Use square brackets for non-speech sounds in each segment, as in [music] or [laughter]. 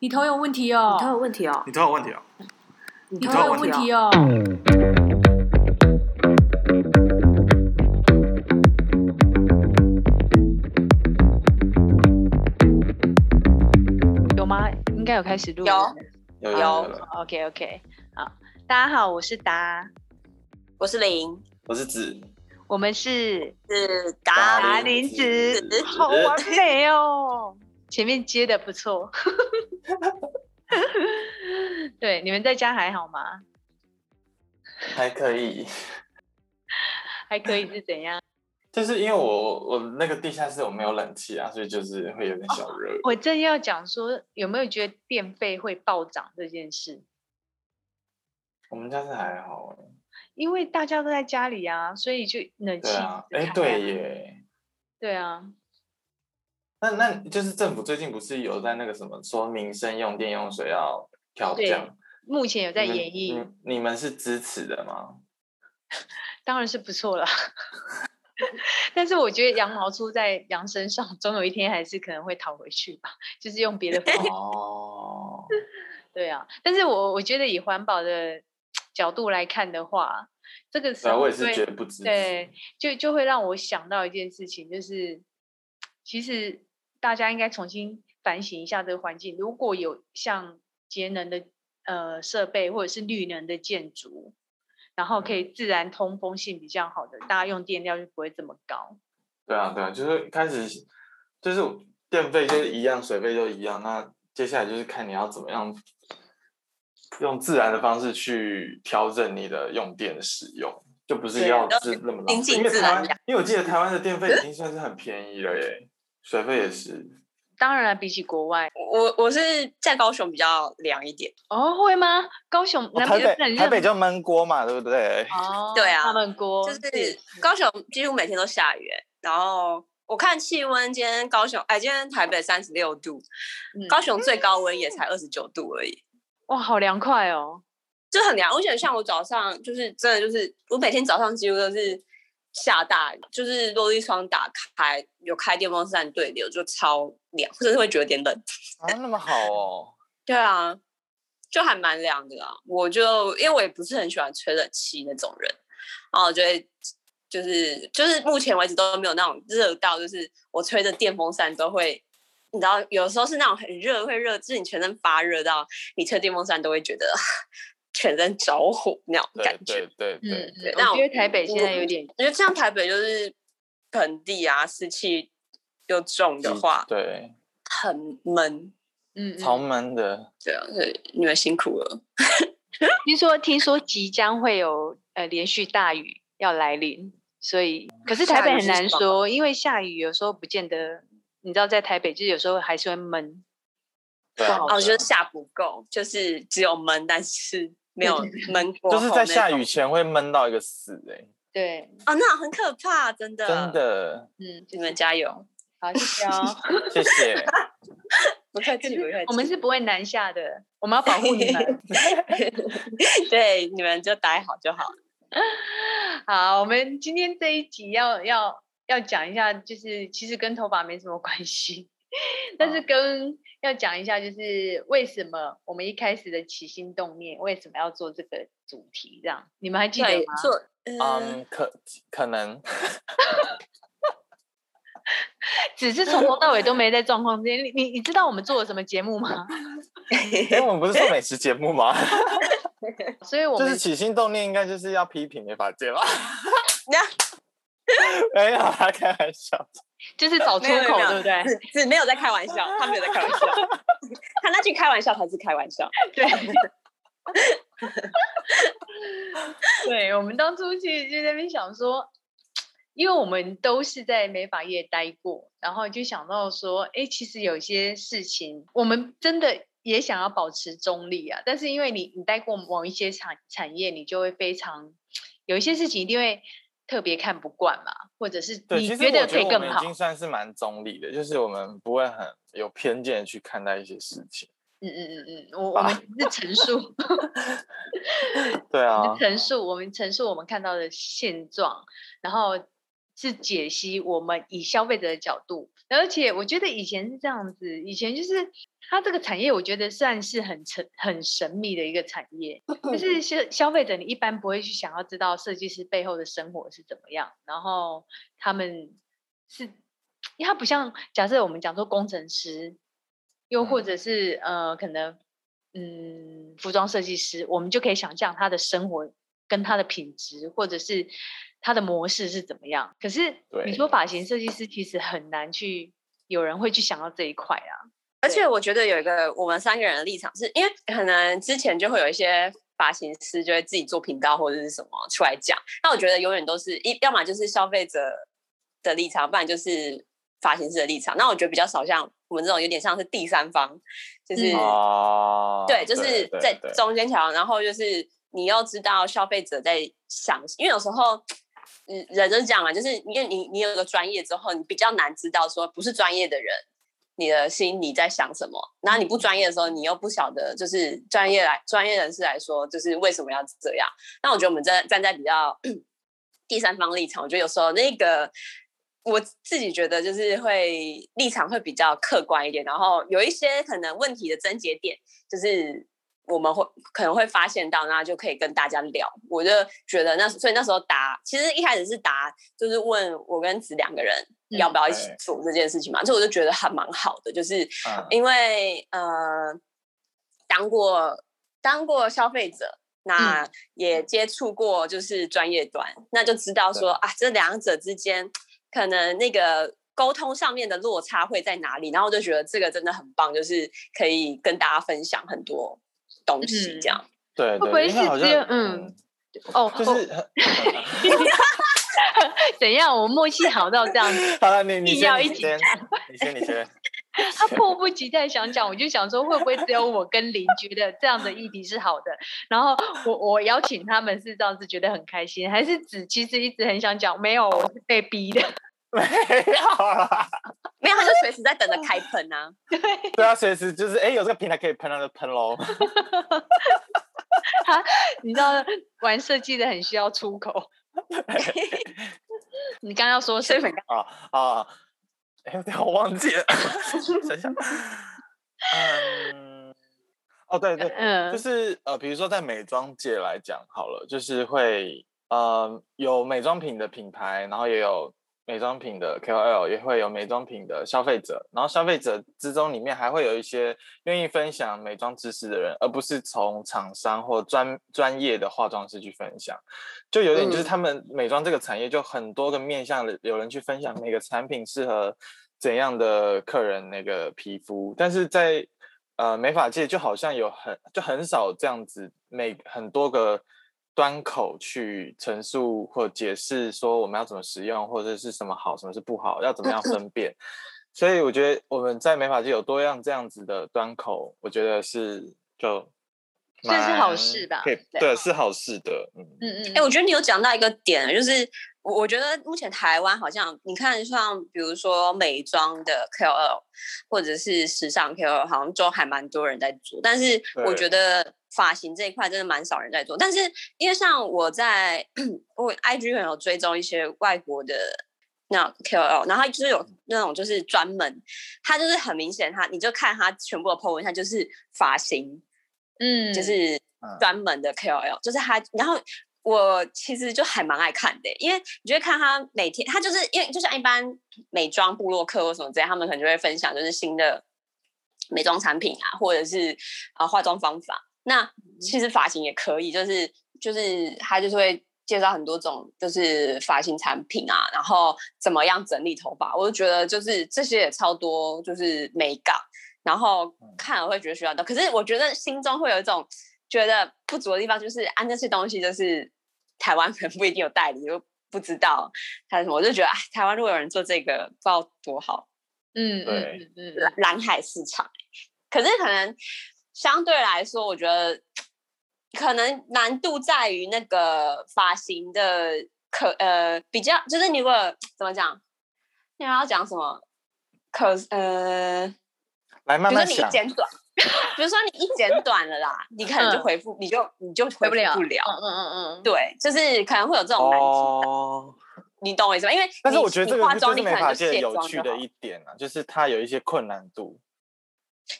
你头有问题哦。你哦，头有问题哦，你头有问题哦。你你头有问问题哦。哦。有吗？应该有开始录。有。有有有。有，OK OK，好，大家好，我是达，我是林，我是子，我们是是达林子。子，[laughs] 好完美哦，前面接的不错。[laughs] 对，你们在家还好吗？还可以。还可以是怎样？[laughs] 就是因为我我那个地下室我没有冷气啊，所以就是会有点小热。我正要讲说，有没有觉得电费会暴涨这件事？我们家是还好哎。因为大家都在家里啊，所以就冷气对啊，哎对耶。对啊，那那就是政府最近不是有在那个什么说民生用电用水要调对降？目前有在演绎，你你们是支持的吗？[laughs] 当然是不错了。[laughs] 但是我觉得羊毛出在羊身上，总有一天还是可能会讨回去吧，就是用别的方法。哦，[laughs] 对啊，但是我我觉得以环保的角度来看的话，这个时候我也是会觉得不支持。对，就就会让我想到一件事情，就是其实大家应该重新反省一下这个环境。如果有像节能的呃设备或者是绿能的建筑，然后可以自然通风性比较好的，大家用电量就不会这么高。对啊，对啊，就是开始就是电费就是一样，水费就一样。那接下来就是看你要怎么样用自然的方式去调整你的用电的使用，就不是要要是那么浪费。因为台湾因为我记得台湾的电费已经算是很便宜了耶，水费也是。当然了，比起国外我我是在高雄比较凉一点，哦，会吗？高雄哦台北台北就闷锅嘛，对不对？哦，[laughs] 对啊他们锅就是是高雄几乎每天都下雨欸，然后我看气温，今天高雄哎，今天台北三十六度，嗯高雄最高温也才二十九度而已。哇，好凉快哦。就很凉，而且像我早上就是真的就是我每天早上几乎都是下大雨，就是落地窗打开有开电风扇对流就超凉，或者是会觉得有点冷。啊，那么好哦。[laughs] 对啊，就还蛮凉的啊。我就因为我也不是很喜欢吹冷气那种人，然后我就会就是就是目前为止都没有那种热到，就是我吹着电风扇都会。你知道，有时候是那种很热，会热，就是你全身发热到你吹电风扇都会觉得全身着火那种对感觉。对对对那我觉得台北现在有点因为像台北就是盆地啊，湿气又重的话，对，很闷。嗯，嗯超闷的。对啊，对你们辛苦了。[laughs] 听说听说即将会有呃连续大雨要来临，所以可是台北很难说，因为下雨有时候不见得，你知道在台北就是有时候还是会闷。对啊就是下不够，就是只有闷，但是没有闷过就是。在下雨前会闷到一个死哎、对，哦，那很可怕，真的。真，的，嗯，你们加油！好，谢谢哦。[laughs] 谢谢。[laughs] 不客气，不客气。我们是不会南下的，我们要保护你们。[laughs] 对你们就待好就好。好，我们今天这一集要要要讲一下，就是其实跟头发没什么关系，但是跟要讲一下，就是为什么我们一开始的起心动念，为什么要做这个主题？这样你们还记得对吗？，做嗯，嗯，可可能 [laughs] 只是从头到尾都没在状况之间。你你你知道我们做了什么节目吗？[laughs] 因为我们不是做美食节目吗？[laughs] 所以我们就是起心动念应该就是要批评美发界吧？那没有啊，开玩笑。就是找出口，对不对？只只没有在开玩笑，他没有在开玩笑，[laughs] 他那句开玩笑才是开玩笑。[laughs] 对。[laughs] 对，我们当初其实就在那边想说，因为我们都是在美发业待过，然后就想到说，哎，其实有些事情我们真的也想要保持中立啊，但是因为你你待过某一些产产业，你就会非常有一些事情一定会特别看不惯嘛，或者是，你觉得可以更好已，经算是蛮中立的，就是我们不会很有偏见去看待一些事情。嗯嗯嗯嗯，我我们是陈述。[laughs] 对啊陈述我们陈述我们看到的现状，然后是解析我们以消费者的角度，而且我觉得以前是这样子，以前就是它这个产业，我觉得算是很神很神秘的一个产业，就是消消费者你一般不会去想要知道设计师背后的生活是怎么样，然后他们是，因为它不像假设我们讲说工程师，又或者是呃可能嗯服装设计师，我们就可以想象他的生活跟他的品质，或者是。它的模式是怎么样？可是你说发型设计师其实很难去，有人会去想到这一块啊。而且我觉得有一个我们三个人的立场，是因为可能之前就会有一些发型师就会自己做频道或者是什么出来讲。那我觉得永远都是一，要么就是消费者的立场，不然就是发型师的立场。那我觉得比较少像我们这种有点像是第三方，就是对，就是在中间桥，然后就是你要知道消费者在想，因为有时候。嗯，人就是讲嘛，就是因为你你有个专业之后，你比较难知道说不是专业的人，你的心里在想什么。然后你不专业的时候，你又不晓得，就是专业来专业人士来说，就是为什么要这样。那我觉得我们站站在比较第三方立场，我觉得有时候那个我自己觉得就是会立场会比较客观一点，然后有一些可能问题的症结点，就是。我们会可能会发现到，那就可以跟大家聊。我就觉得那所以那时候答，其实一开始是答，就是问我跟子两个人要不要一起做这件事情嘛。这我就觉得还蛮好的，就是因为呃，当过当过消费者，那也接触过就是专业端，那就知道说啊，这两者之间可能那个沟通上面的落差会在哪里。然后我就觉得这个真的很棒，就是可以跟大家分享很多。东西这样，对对，因为好像嗯，哦，就是 [laughs] 怎样？我默契好到这样子，好了，你你先，你先，你先，你先。他迫不及待想讲，我就想说，会不会只有我跟林觉得这样的议题是好的？然后我我邀请他们是这样子，觉得很开心，还是只其实一直很想讲？没有，我是被逼的。[laughs] 没有啦，没有，他就随时在等着开喷啊。[laughs] 对，对啊，随时就是哎，有这个平台可以喷，他就喷喽。[laughs] 他，你知道玩设计的很需要出口。你刚要说什么？啊啊！哎，我忘记了。等一下。嗯。哦，对对，嗯，就是呃，比如说在美妆界来讲，好了，就是会呃有美妆品的品牌，然后也有。美妆品的 KOL 也会有美妆品的消费者，然后消费者之中里面还会有一些愿意分享美妆知识的人，而不是从厂商或专专业的化妆师去分享，就有点就是他们美妆这个产业就很多个面向的有人去分享每个产品适合怎样的客人那个皮肤，但是在呃美发界就好像有很就很少这样子每很多个。端口去陈述或解释说我们要怎么使用，或者是什么好，什么是不好，要怎么样分辨。所以我觉得我们在美发界有多样这样子的端口，我觉得是就这是好事吧？对，是好事的。嗯嗯嗯。哎，我觉得你有讲到一个点，就是我我觉得目前台湾好像你看像比如说美妆的 KOL 或者是时尚 KOL，好像都还蛮多人在做，但是我觉得。发型这一块真的蛮少人在做，但是因为像我在我 IG 很有追踪一些外国的那 KOL，然后他就是有那种就是专门，他就是很明显，他你就看他全部的 po 文，他就是发型，嗯，就是专门的 KOL，就是他，然后我其实就还蛮爱看的，因为你就会看他每天，他就是因为就像一般美妆部落客或什么之类，他们可能就会分享就是新的美妆产品啊，或者是啊化妆方法。那其实发型也可以，就是就是他就是会介绍很多种，就是发型产品啊，然后怎么样整理头发，我就觉得就是这些也超多，就是美感，然后看了会觉得需要的。可是我觉得心中会有一种觉得不足的地方，就是啊那些东西就是台湾可能不一定有代理，就不知道它什么，我就觉得台湾如果有人做这个，不知道多好。嗯，对，嗯，蓝海市场，可是可能。相对来说，我觉得可能难度在于那个发型的可呃比较，就是你如果怎么讲，你要讲什么？可呃，来慢慢比如说你剪短，[laughs] 比如说你一剪短了啦，[laughs] 你可能就回复，你就你就回不了，不了。嗯嗯嗯，对，就是可能会有这种难题。你懂我意思吗？因为但是我觉得这个你化妆，你可能就发界有卸妆就好趣的一点啊，就是它有一些困难度。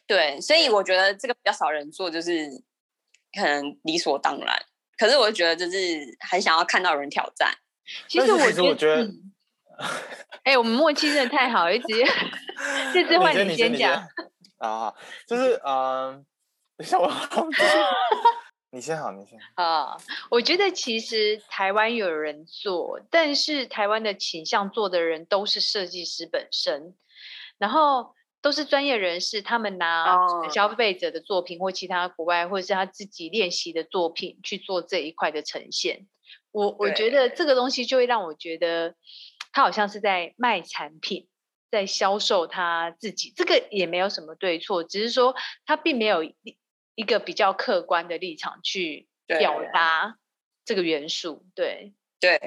对，所以我觉得这个比较少人做，就是可能理所当然。可是我就觉得就是很想要看到有人挑战。其实我其实我觉得嗯 [laughs] 哎、我们默契真的太好，一直接这次换你先讲。啊，就是嗯，等一下我忘记 [laughs] 你先好，你先。啊，我觉得其实台湾有人做，但是台湾的倾向做的人都是设计师本身，然后都是专业人士，他们拿哦消费者的作品或其他国外或者是他自己练习的作品去做这一块的呈现。我我觉得这个东西就会让我觉得他好像是在卖产品。在销售他自己，这个也没有什么对错，只是说他并没有一一个比较客观的立场去表达这个元素。对，对，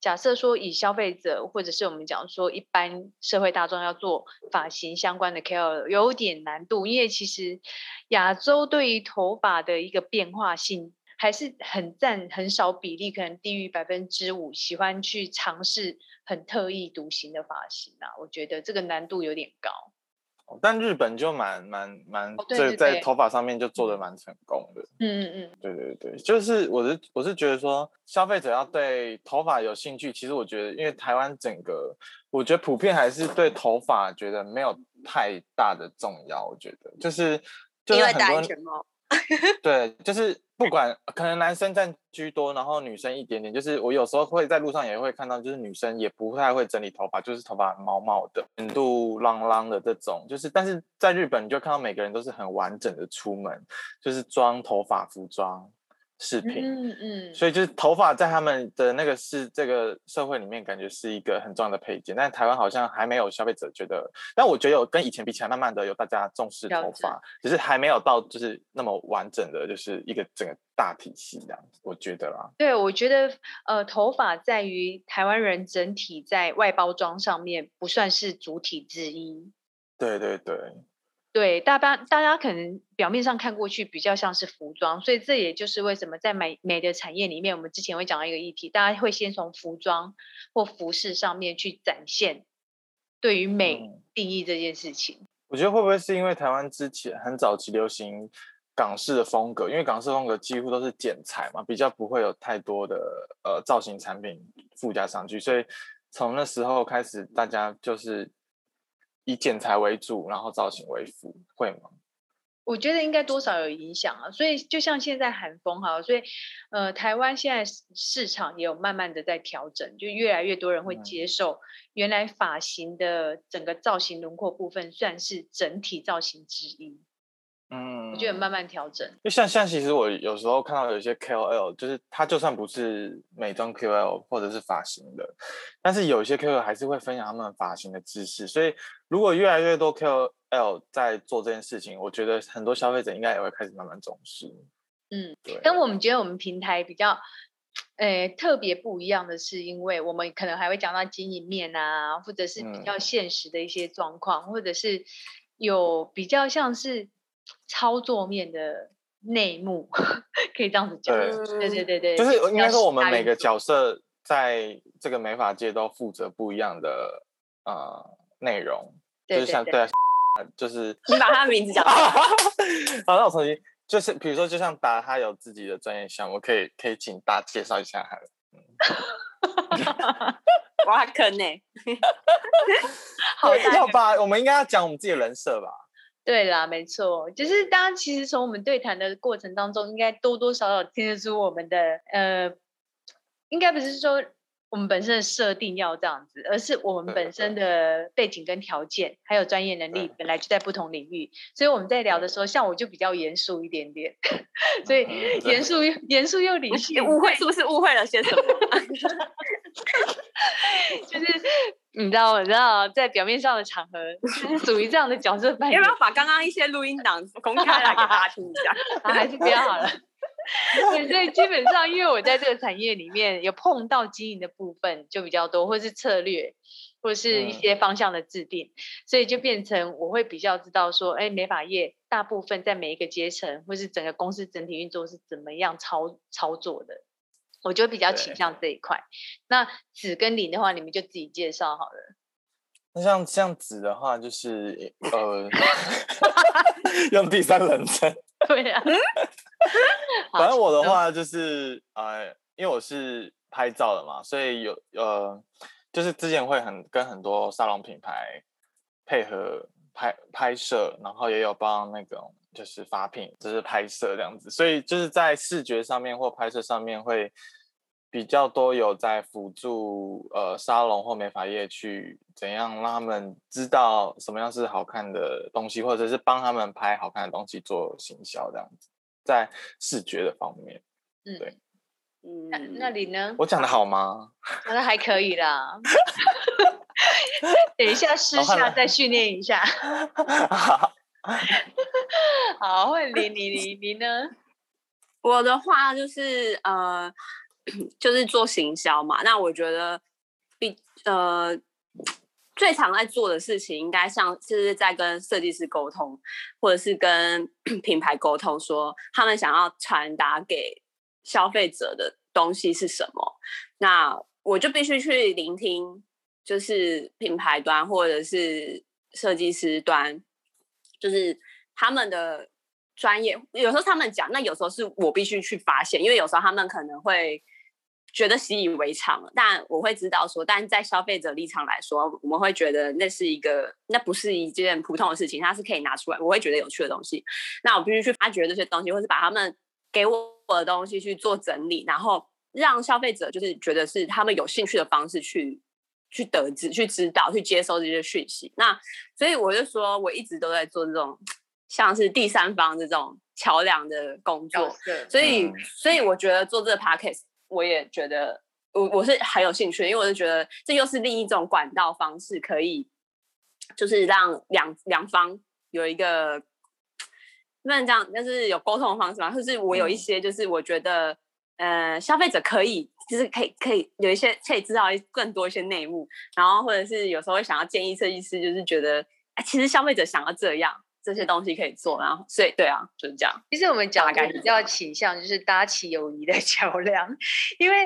假设说以消费者或者是我们讲说一般社会大众要做发型相关的 care 有点难度，因为其实亚洲对于头发的一个变化性还是很占很少比例，可能低于百分之五，喜欢去尝试很特异独行的发型啊，我觉得这个难度有点高。但日本就蛮蛮蛮哦，对这对对在头发上面就做的蛮成功的。嗯嗯嗯，对对对，就是我是我是觉得说，消费者要对头发有兴趣，其实我觉得，因为台湾整个，我觉得普遍还是对头发觉得没有太大的重要。我觉得就是就因为戴是很多人安全帽。[laughs] 对，就是不管可能男生占居多，然后女生一点点。就是我有时候会在路上也会看到，就是女生也不太会整理头发，就是头发毛毛的、卷度啷啷的这种。就是但是在日本，你就看到每个人都是很完整的出门，就是装头发、服装、饰品。嗯嗯，所以就是头发在他们的那个是这个社会里面，感觉是一个很重要的配件。但台湾好像还没有消费者觉得，但我觉得有跟以前比起来，慢慢的有大家重视头发，只是还没有到就是那么完整的，就是一个整个大体系这样子。我觉得啦，对，我觉得呃，头发在于台湾人整体在外包装上面不算是主体之一。对对对，对，大家大家可能表面上看过去比较像是服装，所以这也就是为什么在美美的产业里面，我们之前会讲到一个议题，大家会先从服装或服饰上面去展现对于美嗯定义这件事情。我觉得会不会是因为台湾之前很早期流行港式的风格，因为港式风格几乎都是剪裁嘛，比较不会有太多的呃造型产品附加上去，所以从那时候开始，大家就是以剪裁为主，然后造型为辅，会吗？我觉得应该多少有影响啊，所以就像现在韩风哈，所以呃，台湾现在市市场也有慢慢的在调整，就越来越多人会嗯接受原来发型的整个造型轮廓部分算是整体造型之一，嗯，我觉得慢慢调整。就像像其实我有时候看到有一些 KOL，就是他就算不是美妆 KOL 或者是发型的，但是有一些 KOL 还是会分享他们发型的知识。所以如果越来越多 KOL 在做这件事情，我觉得很多消费者应该也会开始慢慢重视。嗯，对，但我们觉得我们平台比较，呃，特别不一样的是，因为我们可能还会讲到经营面啊，或者是比嗯较现实的一些状况，或者是有比较像是操作面的内幕，[laughs] 可以这样子讲。对对对对对，就是应该说我们每个角色在这个美发界都负责不一样的呃内容，对就是像对对啊，[laughs] 就是你把他的名字讲出来 [laughs] 好，那我重新，就是比如说，就像达他有自己的专业项目，可以可以请达介绍一下他的。挖坑呢、好要吧？我们应该要讲我们自己的人设吧？对啦，没错，就是大家其实从我们对谈的过程当中，应该多多少少听得出我们的呃，应该不是说我们本身的设定要这样子，而是我们本身。的背景跟条件，还有专业能力本来就在不同领域，所以我们在聊的时候，像我就比较严肃一点点，[laughs] 所以严肃又严肃又理性，误会是不是误会了些什么？[laughs] [laughs] 就是你知道，你知道，在表面上的场合属于这样的角色扮演要不，要 [laughs] 把刚刚一些录音档公开来给大家听一下？[laughs] 啊，还是不要好了。对，所以基本上，因为我在这个产业里面有碰到经营的部分就比较多，或是策略，或是一嗯些方向的制定，所以就变成我会比较知道说，哎，美发业大部分在每一个阶层，或是整个公司整体运作是怎么样操操作的。我就比较倾向这一块。那子跟林的话，你们就自己介绍好了。那像像子的话，就是呃，[laughs] 用第三人称。[laughs] 对啊，反正我的话就是呃，因为我是拍照的嘛，所以有呃，就是之前会很跟很多沙龙品牌配合拍拍摄，然后也有帮那种就是发品，就是拍摄这样子，所以就是在视觉上面或拍摄上面会比较多有在辅助呃沙龙或美发业去怎样让他们知道什么样是好看的东西，或者是帮他们拍好看的东西做行销这样子，在视觉的方面，嗯，对嗯，那那你呢？我讲的好吗？那还可以啦。[laughs] 等一下私下再训练一下。[laughs] [laughs] 好，会你你你你呢？我的话就是呃，就是做行销嘛。那我觉得比呃最常在做的事情，应该像是在跟设计师沟通，或者是跟 [clears throat] 品牌沟通，说他们想要传达给消费者的东西是什么。那我就必须去聆听，就是品牌端或者是设计师端，就是他们的专业。有时候他们讲，那有时候是我必须去发现，因为有时候他们可能会觉得习以为常，但我会知道说，但在消费者立场来说，我们会觉得那是一个，那不是一件普通的事情，它是可以拿出来，我会觉得有趣的东西。那我必须去发掘这些东西，或是把他们给我的东西去做整理，然后让消费者就是觉得是他们有兴趣的方式去去得知、去知道、去接收这些讯息。那所以我就说，我一直都在做这种像是第三方这种桥梁的工作。色所以，嗯所以我觉得做这个 podcast，我也觉得我我是很有兴趣，因为我就觉得这又是另一种管道方式，可以就是让两两方有一个 [tsk] 不能这样，但是有沟通的方式嘛。就是我有一嗯些，就是我觉得、呃，消费者可以就是可以可以有一些可以知道一更多一些内幕，然后或者是有时候会想要建议设计师，就是觉得哎，其实消费者想要这样。这些东西可以做，然后所以对啊，就是这样。其实我们讲大概是比较倾向就是搭起友谊的 [laughs] 桥梁，因为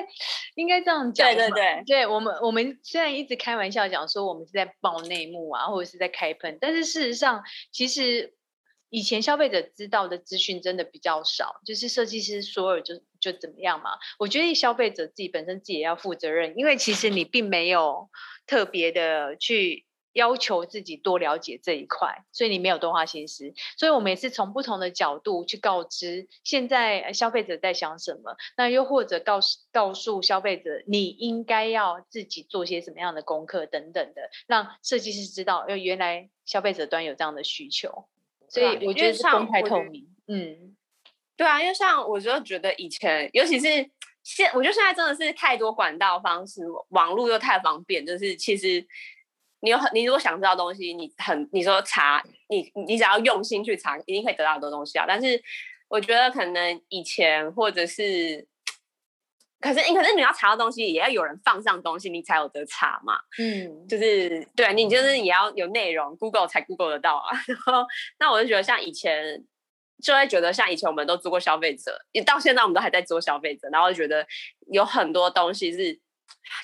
应该这样讲嘛。对对对，对我们，我们虽然一直开玩笑讲说我们是在爆内幕啊，或者是在开喷，但是事实上，其实以前消费者知道的资讯真的比较少，就是设计师说了就就怎么样嘛。我觉得消费者自己本身自己也要负责任，因为其实你并没有特别的去。要求自己多了解这一块，所以你没有多花心思。所以我们也是从不同的角度去告知现在消费者在想什么，那又或者告诉告诉消费者你应该要自己做些什么样的功课等等的，让设计师知道，呃，原来消费者端有这样的需求。所以我觉得是公开透明，嗯，对啊，因为像我就觉得以前，尤其是现，我觉得现在真的是太多管道方式，网络又太方便，就是其实你有很，你如果想知道东西，你很，你说查，你你只要用心去查，一定可以得到很多东西啊。但是我觉得可能以前或者是，可是你可是你要查到东西，也要有人放上东西，你才有得查嘛。嗯，就是对啊你就是也要有内容，Google 才 Google 得到啊。[laughs] 然后那我就觉得像以前，就会觉得像以前我们都做过消费者，也到现在我们都还在做消费者，然后觉得有很多东西是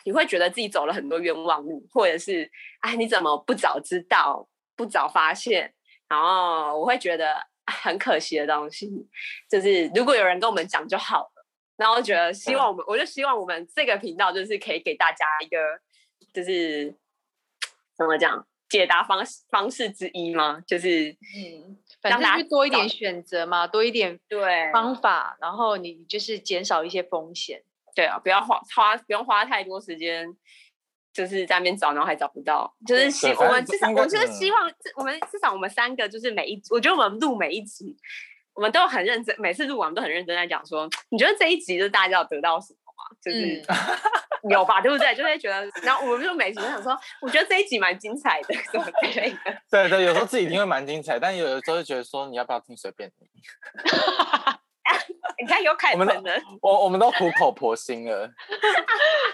你会觉得自己走了很多冤枉路，或者是哎你怎么不早知道，不早发现，然后我会觉得哎很可惜的东西，就是如果有人跟我们讲就好了。然后我觉得希望我们，我就希望我们这个频道就是可以给大家一个，就是怎么讲解答方式方式之一吗？就是嗯，反正就多一点找选择嘛，多一点对方法，然后你就是减少一些风险。对啊，不要花花不用花太多时间，就是在那边找，然后还找不到。就是希我们至少我就是嗯希望，我们至少我们三个就是每一，我觉得我们录每一集，我们都很认真，每次录完都很认真在讲说，你觉得这一集就是大家要得到什么吗？就是、有吧，[laughs] 对不对？就会觉得，然后我们就每集都想说，我觉得这一集蛮精彩的，什么之类的。[laughs] 对对，有时候自己听会蛮精彩，但有的时候就觉得说你要不要听随便你。[laughs] 你看有凯我们喷了，我我们都苦口婆心了，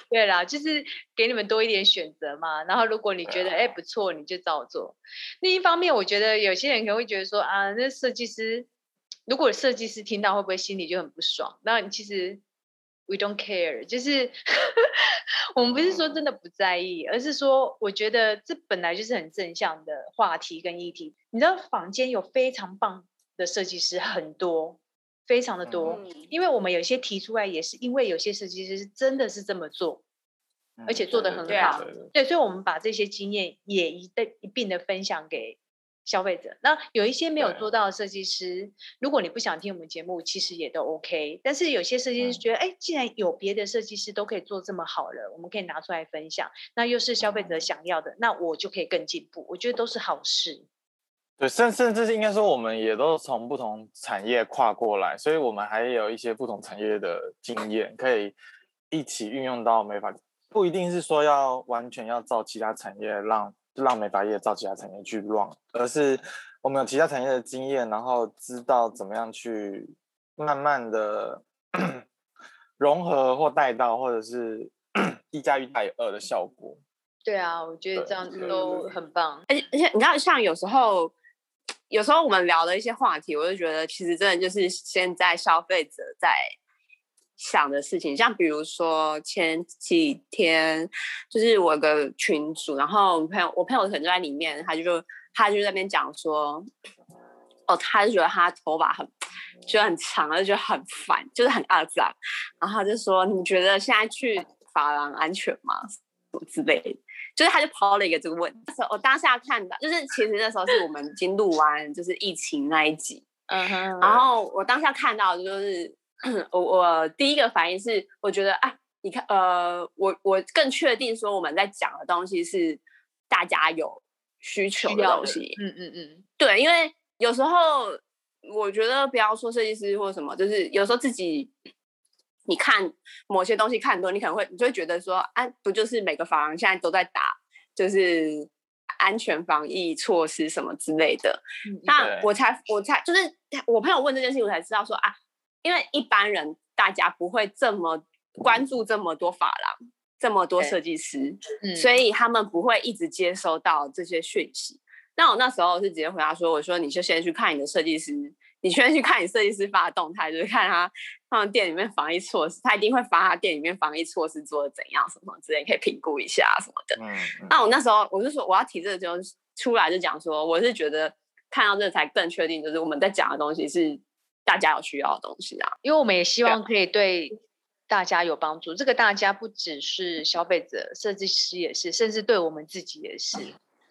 对啦，就是给你们多一点选择嘛。然后如果你觉得哎、不错，你就照做。另一方面，我觉得有些人可能会觉得说啊，那设计师如果设计师听到会不会心里就很不爽？那其实 we don't care，就是 [laughs] 我们不是说真的不在意，而是说我觉得这本来就是很正向的话题跟议题。你知道坊间有非常棒的设计师很多，非常的多，嗯因为我们有些提出来也是因为有些设计师是真的是这么做，而且做的很好对，所以我们把这些经验也一的一并的分享给消费者。那有一些没有做到的设计师，如果你不想听我们节目，其实也都 OK。但是有些设计师嗯觉得，哎、既然有别的设计师都可以做这么好了，我们可以拿出来分享，那又是消费者嗯想要的，那我就可以更进步。我觉得都是好事。对，甚甚至是应该说，我们也都从不同产业跨过来，所以我们还有一些不同产业的经验，可以一起运用到美发，不一定是说要完全要照其他产业让让美发业照其他产业去 run，而是我们有其他产业的经验，然后知道怎么样去慢慢的 [coughs] 融合或带到，或者是 [coughs] 一加一大于二的效果。对啊，我觉得这样对对都很棒。而且而且你知道，像有时候，有时候我们聊的一些话题，我就觉得其实真的就是现在消费者在想的事情。像比如说前几天，就是我有个群主，然后我朋友我朋友可能就在里面，他就他就在那边讲说，哦，他就觉得他头发很。觉得很长，就觉得很烦，就是很肮脏。然后他就说：“你觉得现在去发廊安全吗？什么之类的。”就是他就抛了一个这个问题。我当下看到，就是其实那时候是我们已经录完就是疫情那一集，嗯哼，然后我当下看到的就是 [clears throat] 我我第一个反应是，我觉得啊，你看呃，我我更确定说我们在讲的东西是大家有需求的东西。嗯嗯嗯，对，因为有时候我觉得不要说设计师或什么，就是有时候自己你看某些东西看多，你可能会你就会觉得说，啊，不就是每个房现在都在打，就是安全防疫措施什么之类的。那我才我才就是我朋友问这件事情，我才知道说啊，因为一般人大家不会这么关注这么多发廊，这么多对设计师，嗯所以他们不会一直接收到这些讯息。那我那时候是直接回答说：“我说你就先去看你的设计师，你先去看你设计师发的动态，就是看他他们店里面防疫措施，他一定会发他店里面防疫措施做的怎样，什么之类，可以评估一下什么的。嗯，嗯那我那时候我就说我要提这个就出来就讲说，我是觉得看到这才更确定，就是我们在讲的东西是大家有需要的东西啊。因为我们也希望可以对大家有帮助。这个大家不只是消费者，设计师也是，甚至对我们自己也是。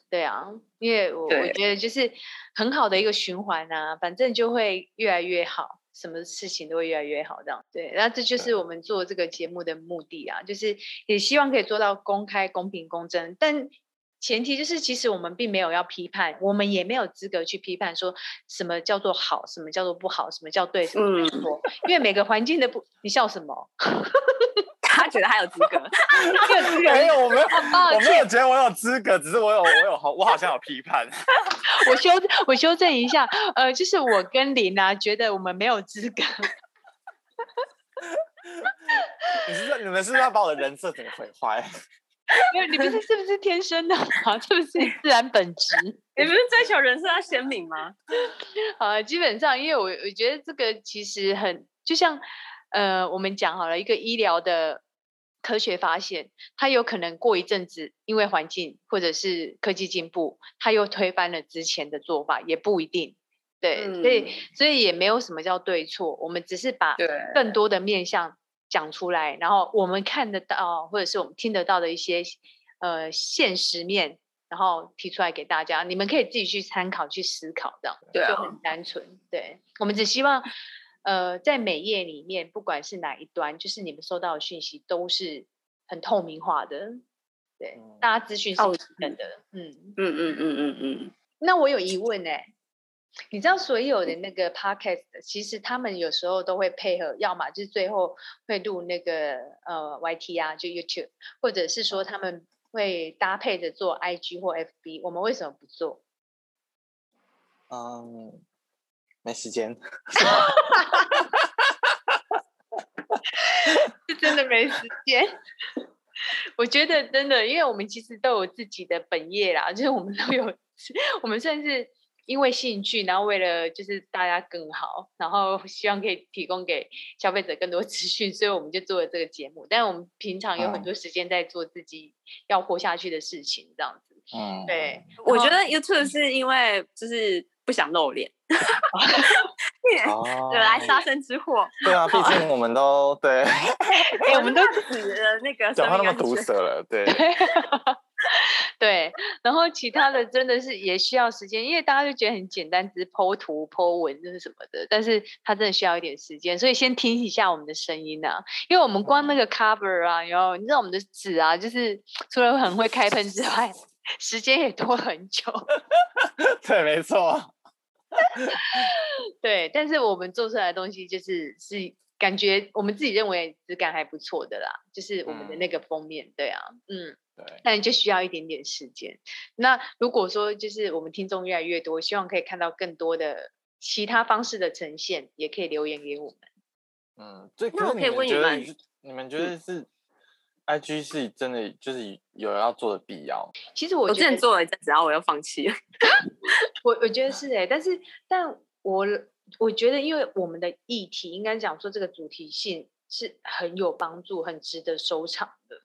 对啊，因为我我觉得就是很好的一个循环啊，反正就会越来越好，什么事情都会越来越好，这样对。那这就是我们做这个节目的目的啊，就是也希望可以做到公开、公平、公正，但前提就是，其实我们并没有要批判，我们也没有资格去批判说什么叫做好，什么叫做不好，什么叫对，什么叫嗯错，因为每个环境的不，你笑什么？[laughs] 他觉得他有资格，[laughs] 没有资格没有，我没有，我没有觉得我有资格，只是我有，我有好，我好像有批判。[laughs] 我修我修正一下，呃，就是我跟林啊，觉得我们没有资格。你是你们是不是要把我的人设整个毁坏？[laughs] 因为你不是是不是天生的吗？是不是自然本质？[laughs] 你不是追求人设要鲜明吗？[laughs] 啊，基本上，因为我我觉得这个其实很，就像呃，我们讲好了一个医疗的科学发现，它有可能过一阵子，因为环境或者是科技进步，它又推翻了之前的做法，也不一定。对，所以嗯所以也没有什么叫对错，我们只是把更多的面向讲出来，然后我们看得到或者是我们听得到的一些呃现实面，然后提出来给大家，你们可以自己去参考、去思考，这样对啊就很单纯。对我们只希望呃在美业里面，不管是哪一端，就是你们收到的讯息都是很透明化的，对，嗯大家资讯是哦平等的，嗯。嗯嗯嗯嗯嗯，那我有疑问哎、你知道所有的那个 podcast，其实他们有时候都会配合，要么就是最后会录那个呃 YT 啊，就 YouTube，或者是说他们会搭配着做 IG 或 FB，我们为什么不做？嗯，没时间。[laughs] 是真的没时间。[laughs] 我觉得真的，因为我们其实都有自己的本业啦，就是我们都有，[laughs] 我们算是因为兴趣，然后为了就是大家更好，然后 [laughs] 希望可以提供给消费者更多资讯，所以我们就做了这个节目。但是我们平常有很嗯。多时间在做自己要活下去的事情，这样子。嗯，对，我觉得 YouTube 是因为就是不想露脸 [laughs] [laughs] 哦惹来杀身之祸，对啊，毕竟我们都对。哎、我们都死了那个讲话那么毒舌了，对，[laughs] 对，然后其他的真的是也需要时间，因为大家就觉得很简单，只是剖图、剖文就是什么的，但是它真的需要一点时间，所以先听一下我们的声音啊，因为我们光那个 cover 啊，然后你知道我们的纸啊，就是除了很会开喷之外，时间也拖很久。[laughs] 对，没错，[laughs] 对，但是我们做出来的东西就是是感觉我们自己认为质感还不错的啦，就是我们的嗯那个封面，对啊，嗯。对，但就需要一点点时间。那如果说就是我们听众越来越多，希望可以看到更多的其他方式的呈现，也可以留言给我们。嗯，最那我可以可是你们觉得问你们是你们觉得是 IG 是真的就是有要做的必要？其实我我之前做了一阵子，然后我又放弃了。[laughs] 我我觉得是哎、但是但我我觉得，因为我们的议题应该讲说这个主题性是很有帮助、很值得收藏的。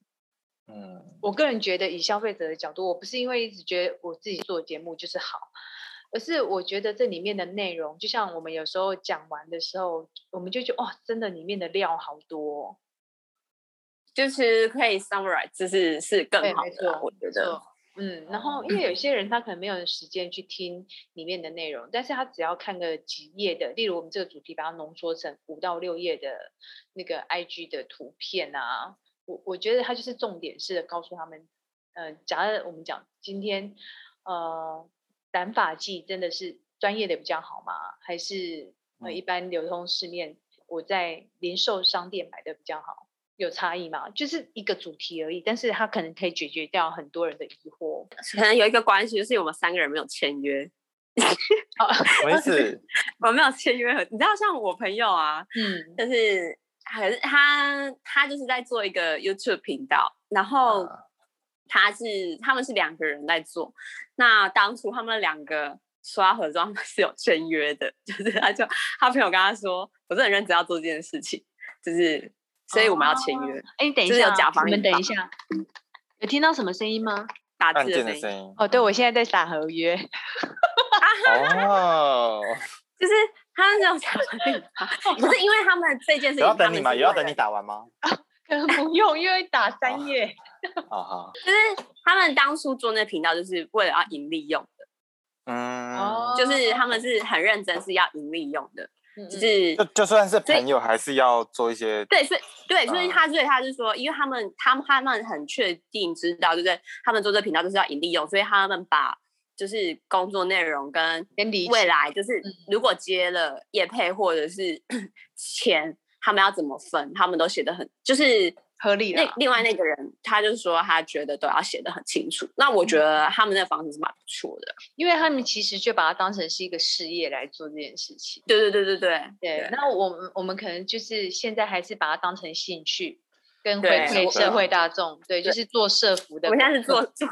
嗯，我个人觉得，以消费者的角度，我不是因为一直觉得我自己做的节目就是好，而是我觉得这里面的内容，就像我们有时候讲完的时候，我们就觉得哇，真的里面的料好多哦、就是可以 summarize，就是是更好的我觉得。嗯，然后因为有些人他可能没有时间去听里面的内容，但是他只要看个几页的，例如我们这个主题把它浓缩成五到六页的那个 IG 的图片啊，我我觉得他就是重点式的告诉他们，呃，假如我们讲今天呃染发剂真的是专业的比较好吗？还是呃嗯一般流通市面我在零售商店买的比较好？有差异嘛？就是一个主题而已，但是它可能可以解决掉很多人的疑惑。[laughs] 可能有一个关系，就是我们三个人没有签约，什么意思？[laughs] 我没有签约你知道，像我朋友啊，嗯，就是还是他他就是在做一个 YouTube 频道，然后啊他是他们是两个人在做。那当初他们两个刷合装是有签约的，就是他就他朋友跟他说，我是很认真要做这件事情，就是所以我们要签约，哎，你等一下哦，你们甲方乙方等一下，有听到什么声音吗？打字的声音。键的声音。哦，对，我现在在打合约。[laughs] 哦，[laughs] 就是他们这种甲方乙方，[laughs] 不是因为他们这件事情，有要等你吗？有要等你打完吗？可能不用，因为打三页。啊哈，就是他们当初做那个频道，就是为了要盈利用的，嗯，哦就是他们是很认真，是要盈利用的，就是就就算是朋友，还是要做一些对，所以对，所以嗯他所以他是说，因为他们他们他们很确定知道，就是他们做这频道就是要盈利用，所以他们把就是工作内容跟未来就是嗯如果接了业配或者是 [coughs] 钱，他们要怎么分，他们都写的很就是。合理啦。那另外那个人，他就是说他觉得都要写的很清楚。那我觉得他们那房子是蛮不错的。因为他们其实就把它当成是一个事业来做这件事情。对对对对对对，那我们我们可能就是现在还是把它当成兴趣，跟回馈社会大众。对，就是做社服的。我现在是做做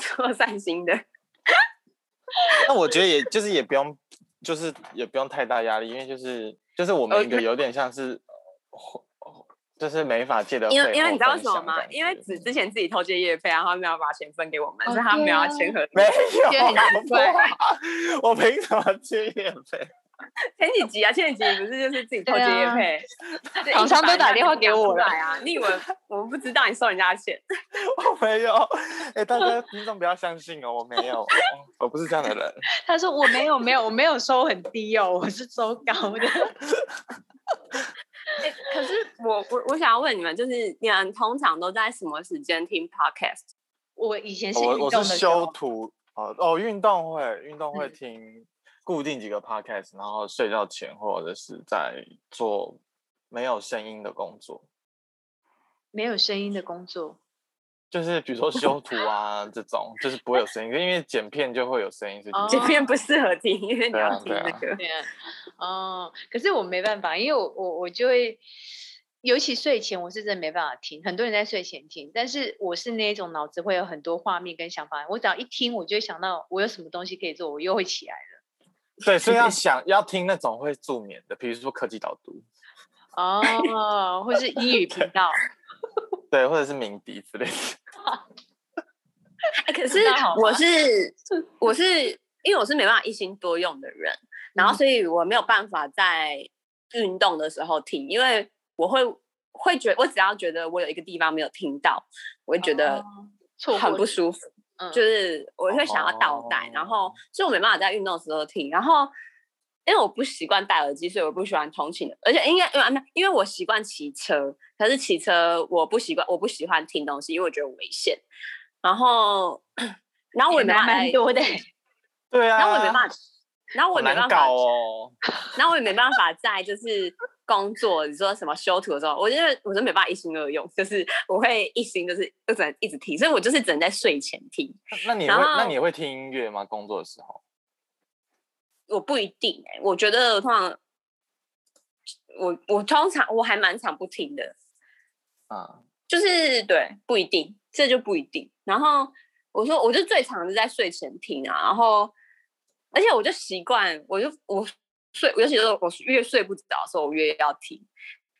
做善心的。[laughs] 那我觉得也就是也不用，就是也不用太大压力，因为就是就是我们一个有点像是，呃就是没法借的因为因为你知道为什么吗？因为觉只之前自己偷借业费，然后没有把钱分给我们，哦所以他没有签合没约。有，[laughs] 我凭什么借业费？[laughs] 前几集啊，前几集不是就是自己偷接对啊业配，[laughs] 就厂商都打电话给我了出来啊！你以为我们不知道你收人家的钱？我没有，哎、大家听众不要相信哦，我没有，我不是这样的人。他说我没有没有我没有收很低哦，我是收高的。欸可是我我我想要问你们，就是你们通常都在什么时间听 podcast？我以前是我是修，图哦哦，运动会运动会嗯听固定几个 podcast，然后睡觉前或者是在做没有声音的工作，没有声音的工作。就是比如说修图啊这种，就是不会有声音，因为剪片就会有声音，是哦这边不适合听，因为你要听对啊那个。对啊，哦，可是我没办法，因为我我我就会，尤其睡前我是真的没办法听，很多人在睡前听，但是我是那种脑子会有很多画面跟想法，我只要一听，我就会想到我有什么东西可以做，我又会起来了。对，所以要 [laughs] 想要听那种会助眠的，比如说科技导读，哦，或是英语频道，对，或者是鸣笛之类的。哎 [laughs] 可是我是我是因为我是没办法一心多用的人，然后嗯所以我没有办法在运动的时候听，因为我会会觉我只要觉得我有一个地方没有听到，我会觉得很不舒服。嗯就是我会想要倒带，然后哦所以我没办法在运动的时候听，然后因为我不习惯戴耳机，所以我不喜欢通勤的，而且应该因为因为我习惯骑车，可是骑车我不习惯，我不喜欢听东西，因为我觉得危险。然后，[clears throat] 然后我也没办法在，蛮多的，对啊，然后我也没办法，然后我也没办法搞，哦。[laughs] 然后我也没办法在就是工作，你说什么修图的时候，我觉得我真没办法一心二用，就是我会一心就是就只能一直听，所以我就是只能在睡前听。那你会那你会听音乐吗？工作的时候？我不一定哎、我觉得通常我我通常我还蛮常不听的，啊，就是对不一定，这就不一定。然后我说，我就最常是在睡前听啊，然后而且我就习惯，我就我睡，尤其是我越睡不着的时候，我越要听。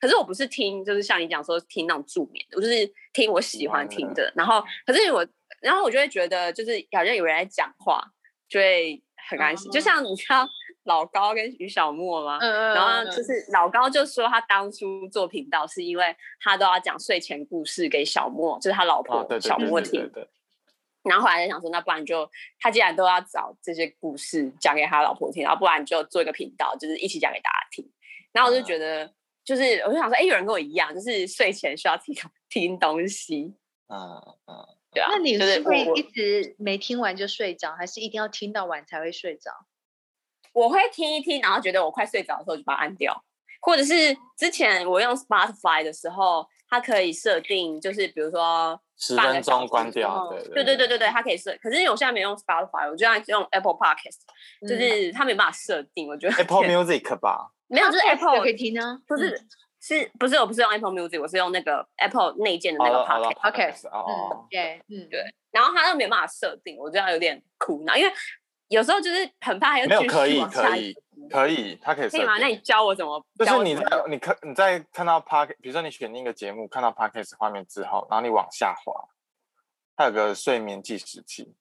可是我不是听，就是像你讲说听那种助眠的，我就是听我喜欢听的。然后，可是我，然后我就会觉得，就是好像有人在讲话，就会很安心。就像你知道老高跟于小莫吗？嗯嗯，然后嗯就是老高就说他当初做频道是因为他都要讲睡前故事给小莫，就是他老哦，婆对对对小莫听。对对对，然后后来就想说，那不然就他既然都要找这些故事讲给他老婆听，然后不然就做一个频道，就是一起讲给大家听。然后我就觉得，就是我就想说，哎，有人跟我一样，就是睡前需要听听东西，嗯嗯，对啊。那你是会一直没听完就睡着，还是一定要听到完才会睡着？我会听一听，然后觉得我快睡着的时候就把它按掉，或者是之前我用 Spotify 的时候，它可以设定，就是比如说十分钟关掉，后对对对对对对，它可以设。可是因为我现在没用 Spotify，我就要用 Apple Podcast，就嗯。是它没办法设定，我觉得 Apple Music 吧，没有，就是 Podcast 也 Apple 可以听啊，不是是不是我不是用 Apple Music，我是用那个 Apple 内建的那个好了好了 Podcast，Podcast，哦哦，对，嗯，对然后它又没办法设定，我觉得有点苦恼，因为有时候就是很怕它又继续没有可以可以可以，他可以可以吗？那你。教我怎么？就是你你可你在看到 Park，比如说你选定一个节目，看到 Podcast 画面之后，然后你往下滑，它有个睡眠计时器。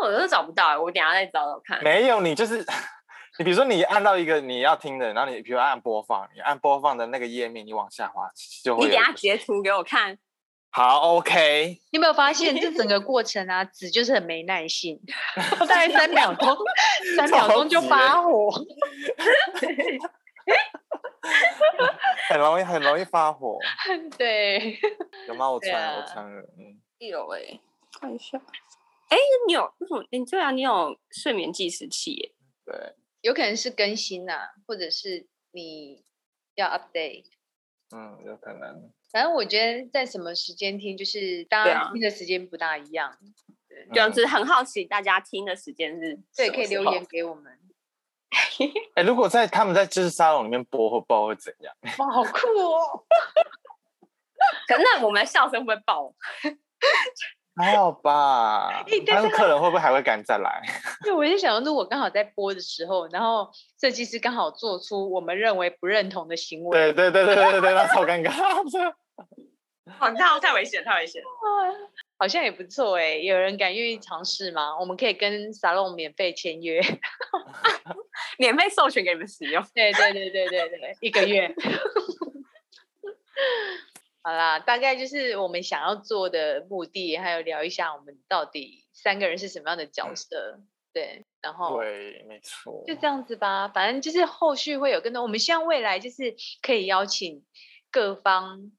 我都找不到欸，我等下再找找看。没有，你就是 [laughs] 你，比如说你按到一个你要听的，然后你比如按播放，你按播放的那个页面，你往下滑就会你等下截图给我看，好，OK，你有没有发现这整个过程啊，子就是很没耐性，[laughs] 大概三秒钟，三秒钟就发火。很容易很容易发火，对，有吗？我对穿了，我啊穿了，嗯，有哎、看一下。哎，你有为什么？你对啊，你有睡眠计时器耶？对，有可能是更新呐、或者是你要 update。嗯，有可能，反正我觉得在什么时间听，就是当对啊然听的时间不大一样。对啊，嗯只是很好奇大家听的时间是对，可以留言。给我们。[laughs] 哎，如果在他们在就是沙龙里面播，会不知道会怎样？哇，好酷哦！[laughs] 可是那我们的笑声会不会爆？[laughs] 还好吧哎，但是客人会不会还会敢再来？因为我就想，如果刚好在播的时候，然后设计师刚好做出我们认为不认同的行为，对对对对对对对，那超尴尬的。[laughs] 哦，那太危险，太危险。[laughs] 好像也不错哎。有人敢愿意尝试吗？我们可以跟沙龙免费签约。[laughs] 免费授权给你们使用。对对对对对对，一个月。好啦，大概就是我们想要做的目的，还有聊一下我们到底三个人是什么样的角色。对，然后对，没错。就这样子吧。反正就是后续会有更多，我们希望未来就是可以邀请各方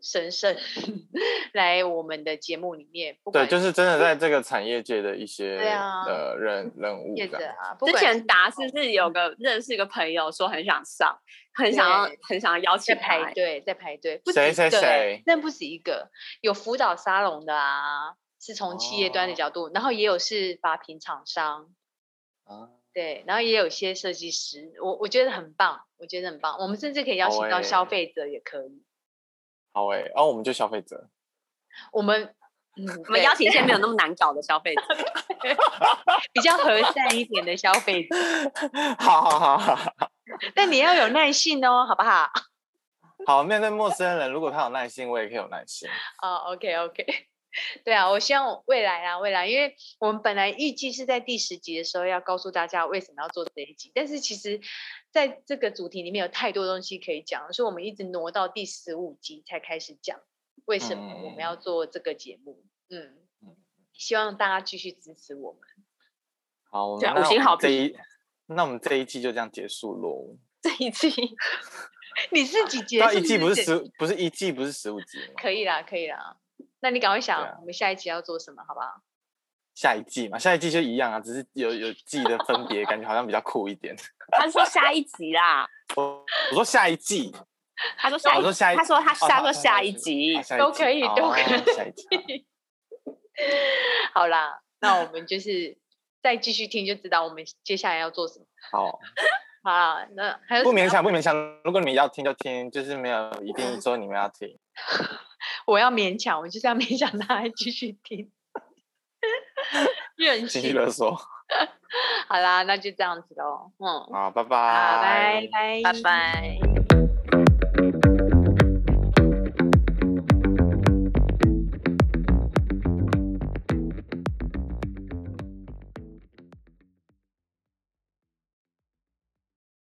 神圣 [laughs] 来我们的节目里面，不对，管就是真的在这个产业界的一些对啊呃人人物啊，之前达是是有个认识一个朋友说很想上，很想要很想要邀请。排队，在排队，不止谁一个欸谁谁那不止一个，有辅导沙龙的啊，是从企业端的哦。角度，然后也有是发品厂商，啊，对，然后也有一些设计师，我我觉得很棒，我觉得很棒，我们甚至可以邀请到消欸费者也可以，好诶，然后我们就消费者。我们嗯，我们邀请一些没有那么难搞的消费者。[laughs] [laughs] 比较和善一点的消费者，[laughs] 好好好好好但你要有耐性哦，好不好？好，面对陌生人，如果他有耐心，我也可以有耐心。哦，OK OK，对啊，我希望未来啊，未来，因为我们本来预计是在第十集的时候要告诉大家为什么要做这一集，但是其实在这个主题里面有太多东西可以讲，所以我们一直挪到第十五集才开始讲为什么我们要做这个节目。嗯，希望大家继续支持我们。好，五星好这一，那我们这一季就这样结束喽。这一季 [laughs] 你自己结束那一季不是是十，不是一季不是十五集吗？可以啦，可以啦。那你赶快想，我们下一集要做什么，好不好？下一季嘛，下一季就一样啊，只是有有季的分别，感觉好像比较酷一点。[laughs] 他说下一集啦，[laughs] 我我说下一季，他说下一，我说下一他说他下说下一集都可以都哦可以下一季。好啦，那我们就是再继续听就知道我们接下来要做什么。好，[laughs] 好啦，那还有不勉强，不勉强。如果你们要听就听，就是没有一定说你们要听。我要勉强，我就是要勉强大家继续听。[laughs] 任性。勒索。好啦，那就这样子喽。嗯，好，拜，拜。拜拜，拜拜。